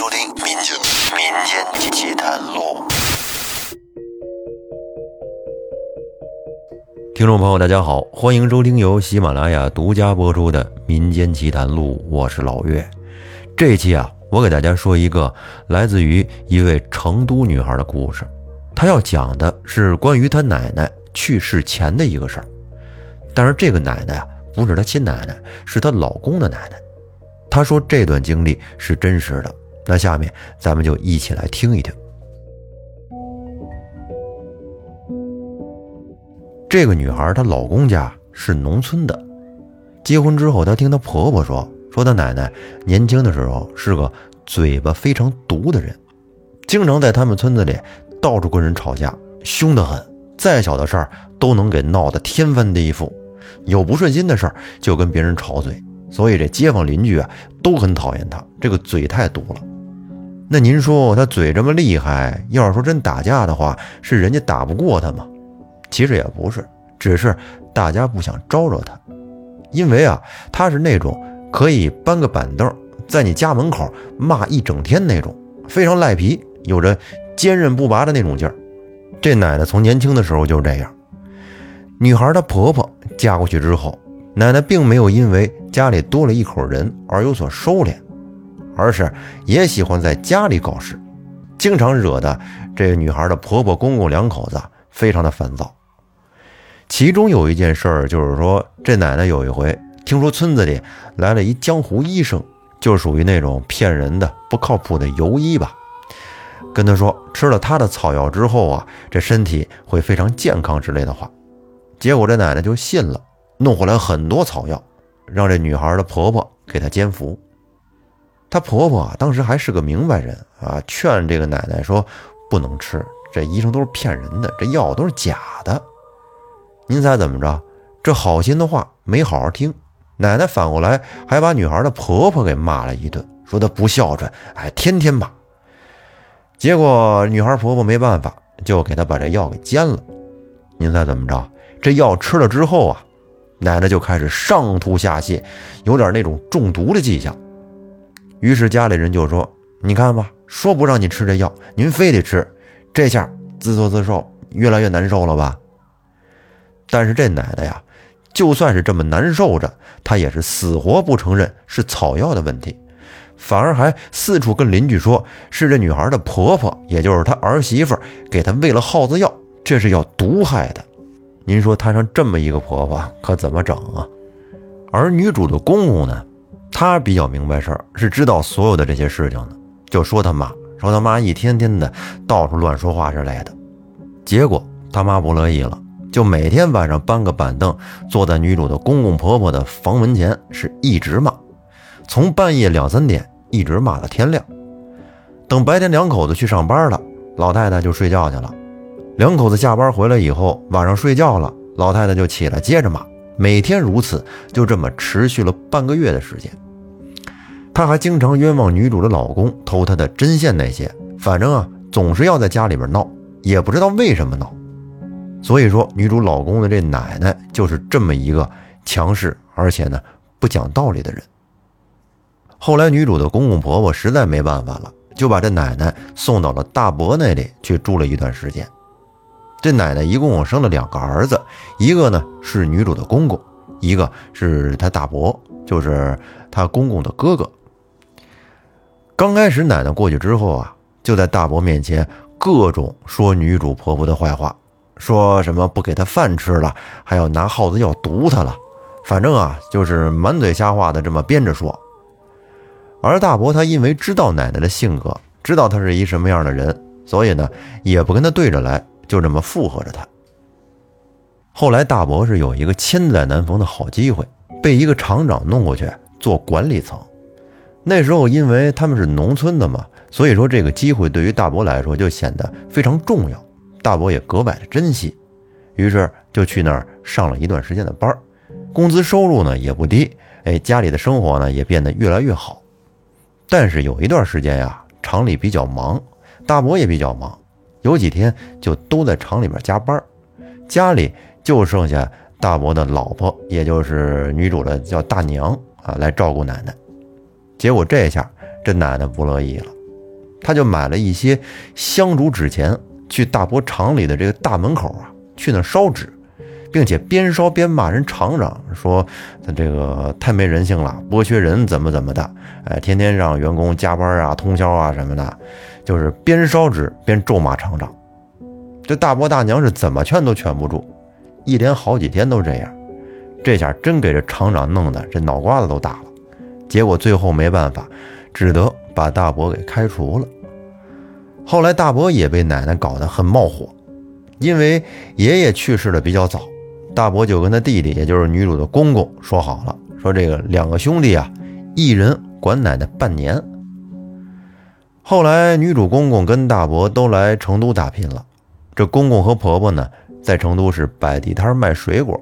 收听《民间民间奇谈录》。听众朋友，大家好，欢迎收听由喜马拉雅独家播出的《民间奇谈录》，我是老岳。这一期啊，我给大家说一个来自于一位成都女孩的故事。她要讲的是关于她奶奶去世前的一个事儿。但是这个奶奶啊，不是她亲奶奶，是她老公的奶奶。她说这段经历是真实的。那下面咱们就一起来听一听。这个女孩她老公家是农村的，结婚之后，她听她婆婆说，说她奶奶年轻的时候是个嘴巴非常毒的人，经常在他们村子里到处跟人吵架，凶得很，再小的事儿都能给闹得天翻地覆，有不顺心的事儿就跟别人吵嘴，所以这街坊邻居啊都很讨厌她，这个嘴太毒了。那您说她嘴这么厉害，要是说真打架的话，是人家打不过她吗？其实也不是，只是大家不想招惹她，因为啊，她是那种可以搬个板凳在你家门口骂一整天那种，非常赖皮，有着坚韧不拔的那种劲儿。这奶奶从年轻的时候就这样。女孩的婆婆嫁过去之后，奶奶并没有因为家里多了一口人而有所收敛。而是也喜欢在家里搞事，经常惹得这女孩的婆婆公公两口子非常的烦躁。其中有一件事儿，就是说这奶奶有一回听说村子里来了一江湖医生，就属于那种骗人的、不靠谱的游医吧，跟她说吃了他的草药之后啊，这身体会非常健康之类的话。结果这奶奶就信了，弄回来很多草药，让这女孩的婆婆给她煎服。她婆婆，当时还是个明白人啊，劝这个奶奶说：“不能吃，这医生都是骗人的，这药都是假的。”您猜怎么着？这好心的话没好好听，奶奶反过来还把女孩的婆婆给骂了一顿，说她不孝顺，哎，天天骂。结果女孩婆婆没办法，就给她把这药给煎了。您猜怎么着？这药吃了之后啊，奶奶就开始上吐下泻，有点那种中毒的迹象。于是家里人就说：“你看吧，说不让你吃这药，您非得吃，这下自作自受，越来越难受了吧？”但是这奶奶呀，就算是这么难受着，她也是死活不承认是草药的问题，反而还四处跟邻居说是这女孩的婆婆，也就是她儿媳妇给她喂了耗子药，这是要毒害的。您说摊上这么一个婆婆，可怎么整啊？而女主的公公呢？他比较明白事儿，是知道所有的这些事情的，就说他妈，说他妈一天天的到处乱说话之类的。结果他妈不乐意了，就每天晚上搬个板凳坐在女主的公公婆婆的房门前，是一直骂，从半夜两三点一直骂到天亮。等白天两口子去上班了，老太太就睡觉去了。两口子下班回来以后，晚上睡觉了，老太太就起来接着骂。每天如此，就这么持续了半个月的时间。她还经常冤枉女主的老公偷她的针线那些，反正啊，总是要在家里边闹，也不知道为什么闹。所以说，女主老公的这奶奶就是这么一个强势而且呢不讲道理的人。后来，女主的公公婆婆实在没办法了，就把这奶奶送到了大伯那里去住了一段时间。这奶奶一共生了两个儿子，一个呢是女主的公公，一个是她大伯，就是她公公的哥哥。刚开始奶奶过去之后啊，就在大伯面前各种说女主婆婆的坏话，说什么不给她饭吃了，还要拿耗子药毒她了，反正啊就是满嘴瞎话的这么编着说。而大伯他因为知道奶奶的性格，知道她是一什么样的人，所以呢也不跟她对着来。就这么附和着他。后来大伯是有一个千载难逢的好机会，被一个厂长弄过去做管理层。那时候因为他们是农村的嘛，所以说这个机会对于大伯来说就显得非常重要，大伯也格外的珍惜，于是就去那儿上了一段时间的班工资收入呢也不低，哎，家里的生活呢也变得越来越好。但是有一段时间呀，厂里比较忙，大伯也比较忙。有几天就都在厂里面加班，家里就剩下大伯的老婆，也就是女主的叫大娘啊，来照顾奶奶。结果这下这奶奶不乐意了，她就买了一些香烛纸钱，去大伯厂里的这个大门口啊，去那烧纸，并且边烧边骂人厂长，说他这个太没人性了，剥削人怎么怎么的，哎，天天让员工加班啊、通宵啊什么的，就是边烧纸边咒骂厂长。这大伯大娘是怎么劝都劝不住，一连好几天都这样，这下真给这厂长弄得这脑瓜子都大了。结果最后没办法，只得把大伯给开除了。后来大伯也被奶奶搞得很冒火，因为爷爷去世的比较早，大伯就跟他弟弟，也就是女主的公公说好了，说这个两个兄弟啊，一人管奶奶半年。后来女主公公跟大伯都来成都打拼了。这公公和婆婆呢，在成都是摆地摊卖水果，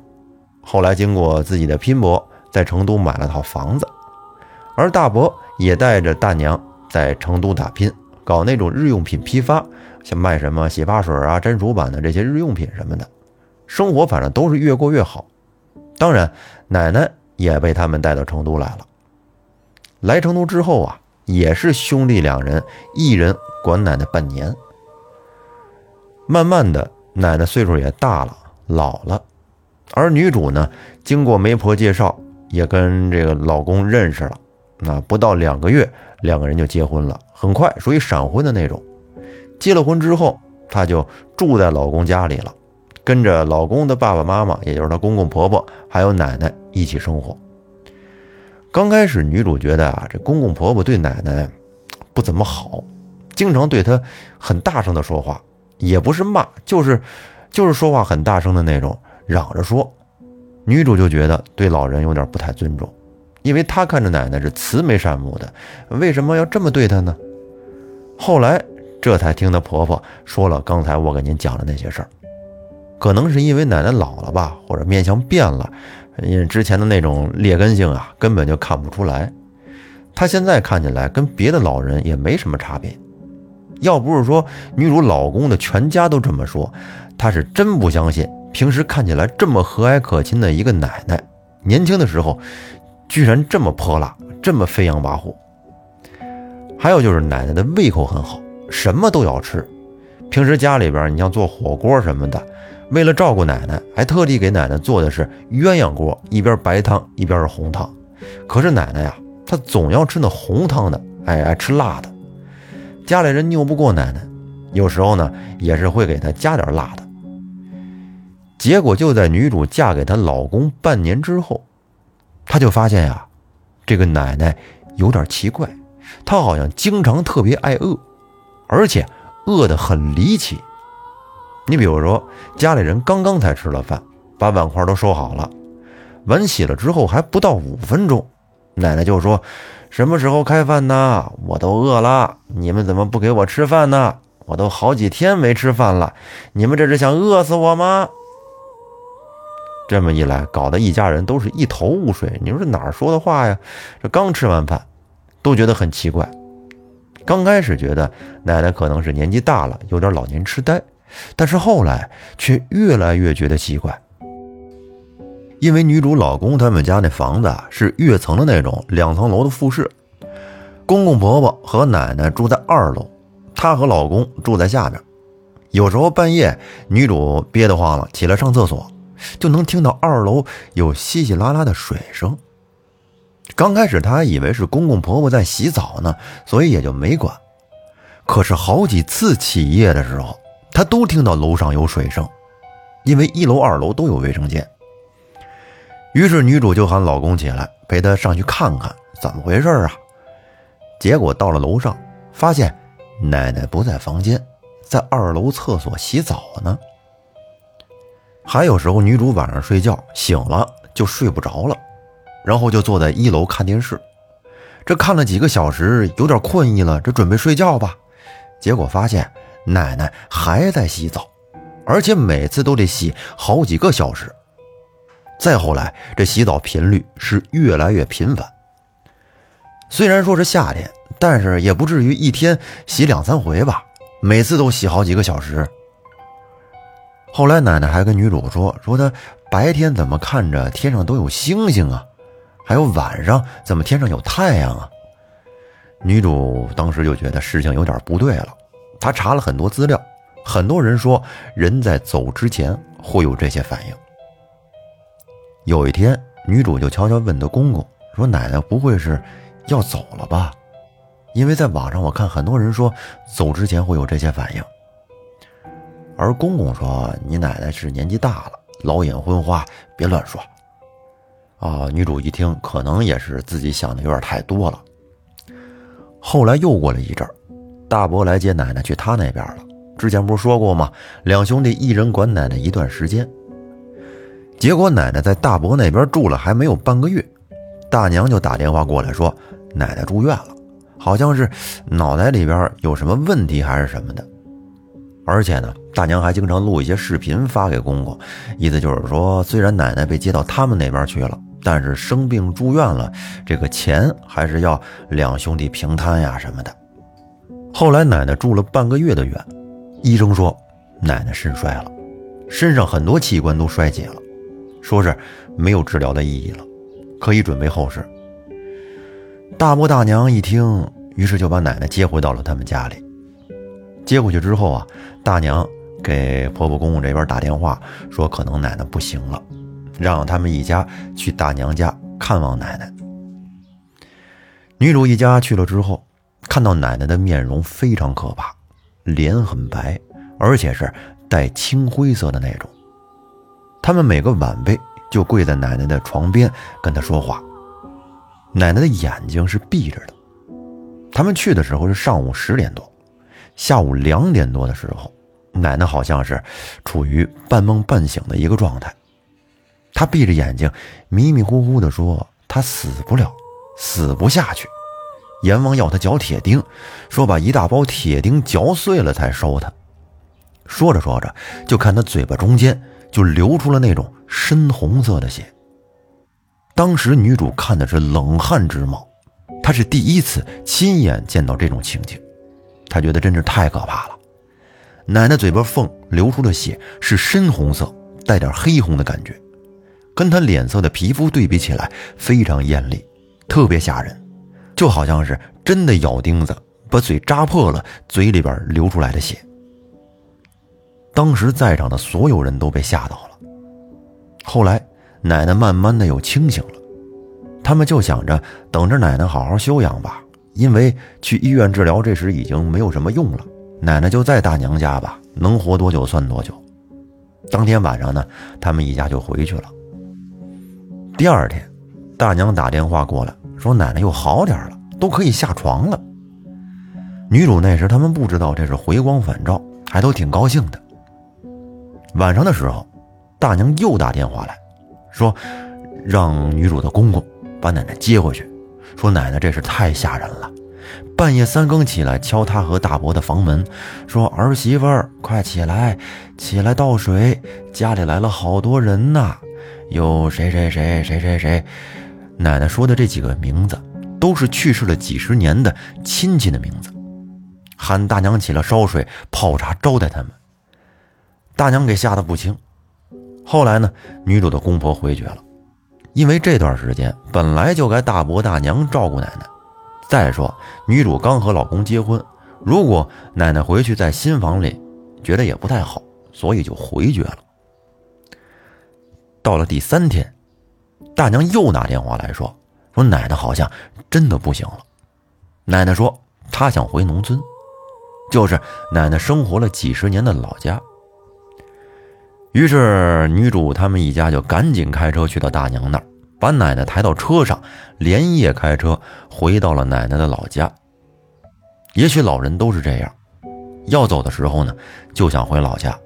后来经过自己的拼搏，在成都买了套房子，而大伯也带着大娘在成都打拼，搞那种日用品批发，像卖什么洗发水啊、粘鼠板的这些日用品什么的，生活反正都是越过越好。当然，奶奶也被他们带到成都来了。来成都之后啊，也是兄弟两人，一人管奶奶半年。慢慢的，奶奶岁数也大了，老了，而女主呢，经过媒婆介绍，也跟这个老公认识了。那不到两个月，两个人就结婚了，很快属于闪婚的那种。结了婚之后，她就住在老公家里了，跟着老公的爸爸妈妈，也就是她公公婆婆，还有奶奶一起生活。刚开始，女主觉得啊，这公公婆婆对奶奶不怎么好，经常对她很大声的说话。也不是骂，就是，就是说话很大声的那种，嚷着说。女主就觉得对老人有点不太尊重，因为她看着奶奶是慈眉善目的，为什么要这么对她呢？后来这才听她婆婆说了刚才我给您讲的那些事儿，可能是因为奶奶老了吧，或者面相变了，因为之前的那种劣根性啊，根本就看不出来。她现在看起来跟别的老人也没什么差别。要不是说女主老公的全家都这么说，她是真不相信。平时看起来这么和蔼可亲的一个奶奶，年轻的时候居然这么泼辣，这么飞扬跋扈。还有就是奶奶的胃口很好，什么都要吃。平时家里边你像做火锅什么的，为了照顾奶奶，还特地给奶奶做的是鸳鸯锅，一边白汤一边是红汤。可是奶奶呀，她总要吃那红汤的，哎，爱吃辣的。家里人拗不过奶奶，有时候呢也是会给她加点辣的。结果就在女主嫁给她老公半年之后，她就发现呀，这个奶奶有点奇怪，她好像经常特别爱饿，而且饿得很离奇。你比如说，家里人刚刚才吃了饭，把碗筷都收好了，碗洗了之后还不到五分钟，奶奶就说。什么时候开饭呢？我都饿了，你们怎么不给我吃饭呢？我都好几天没吃饭了，你们这是想饿死我吗？这么一来，搞得一家人都是一头雾水。你说这哪儿说的话呀？这刚吃完饭，都觉得很奇怪。刚开始觉得奶奶可能是年纪大了，有点老年痴呆，但是后来却越来越觉得奇怪。因为女主老公他们家那房子是跃层的那种两层楼的复式，公公婆婆和奶奶住在二楼，她和老公住在下边。有时候半夜女主憋得慌了，起来上厕所，就能听到二楼有稀稀拉拉的水声。刚开始她还以为是公公婆婆在洗澡呢，所以也就没管。可是好几次起夜的时候，她都听到楼上有水声，因为一楼二楼都有卫生间。于是女主就喊老公起来，陪她上去看看怎么回事啊。结果到了楼上，发现奶奶不在房间，在二楼厕所洗澡呢。还有时候女主晚上睡觉醒了就睡不着了，然后就坐在一楼看电视。这看了几个小时，有点困意了，这准备睡觉吧。结果发现奶奶还在洗澡，而且每次都得洗好几个小时。再后来，这洗澡频率是越来越频繁。虽然说是夏天，但是也不至于一天洗两三回吧，每次都洗好几个小时。后来奶奶还跟女主说：“说她白天怎么看着天上都有星星啊，还有晚上怎么天上有太阳啊？”女主当时就觉得事情有点不对了，她查了很多资料，很多人说人在走之前会有这些反应。有一天，女主就悄悄问她公公说：“奶奶不会是要走了吧？因为在网上我看很多人说走之前会有这些反应。”而公公说：“你奶奶是年纪大了，老眼昏花，别乱说。”啊，女主一听，可能也是自己想的有点太多了。后来又过了一阵儿，大伯来接奶奶去他那边了。之前不是说过吗？两兄弟一人管奶奶一段时间。结果奶奶在大伯那边住了还没有半个月，大娘就打电话过来说奶奶住院了，好像是脑袋里边有什么问题还是什么的。而且呢，大娘还经常录一些视频发给公公，意思就是说，虽然奶奶被接到他们那边去了。但是生病住院了，这个钱还是要两兄弟平摊呀什么的。后来奶奶住了半个月的院，医生说奶奶肾衰了，身上很多器官都衰竭了，说是没有治疗的意义了，可以准备后事。大伯大娘一听，于是就把奶奶接回到了他们家里。接回去之后啊，大娘给婆婆公公这边打电话说，可能奶奶不行了。让他们一家去大娘家看望奶奶。女主一家去了之后，看到奶奶的面容非常可怕，脸很白，而且是带青灰色的那种。他们每个晚辈就跪在奶奶的床边跟她说话。奶奶的眼睛是闭着的。他们去的时候是上午十点多，下午两点多的时候，奶奶好像是处于半梦半醒的一个状态。她闭着眼睛，迷迷糊糊地说：“她死不了，死不下去。”阎王要他嚼铁钉，说把一大包铁钉嚼碎了才收他。说着说着，就看他嘴巴中间就流出了那种深红色的血。当时女主看的是冷汗直冒，她是第一次亲眼见到这种情景，她觉得真是太可怕了。奶奶嘴巴缝流出的血是深红色，带点黑红的感觉。跟她脸色的皮肤对比起来，非常艳丽，特别吓人，就好像是真的咬钉子把嘴扎破了，嘴里边流出来的血。当时在场的所有人都被吓到了。后来奶奶慢慢的又清醒了，他们就想着等着奶奶好好休养吧，因为去医院治疗这时已经没有什么用了，奶奶就在大娘家吧，能活多久算多久。当天晚上呢，他们一家就回去了。第二天，大娘打电话过来，说奶奶又好点了，都可以下床了。女主那时他们不知道这是回光返照，还都挺高兴的。晚上的时候，大娘又打电话来，说让女主的公公把奶奶接回去，说奶奶这是太吓人了，半夜三更起来敲他和大伯的房门，说儿媳妇儿快起来，起来倒水，家里来了好多人呐。有谁谁谁谁谁谁，奶奶说的这几个名字，都是去世了几十年的亲戚的名字。喊大娘起来烧水泡茶招待他们。大娘给吓得不轻。后来呢，女主的公婆回绝了，因为这段时间本来就该大伯大娘照顾奶奶。再说女主刚和老公结婚，如果奶奶回去在新房里，觉得也不太好，所以就回绝了。到了第三天，大娘又打电话来说：“说奶奶好像真的不行了。”奶奶说：“她想回农村，就是奶奶生活了几十年的老家。”于是女主他们一家就赶紧开车去到大娘那儿，把奶奶抬到车上，连夜开车回到了奶奶的老家。也许老人都是这样，要走的时候呢，就想回老家，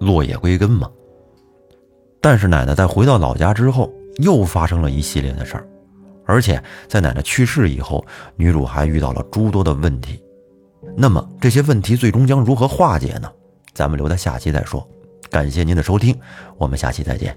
落叶归根嘛。但是奶奶在回到老家之后，又发生了一系列的事儿，而且在奶奶去世以后，女主还遇到了诸多的问题。那么这些问题最终将如何化解呢？咱们留在下期再说。感谢您的收听，我们下期再见。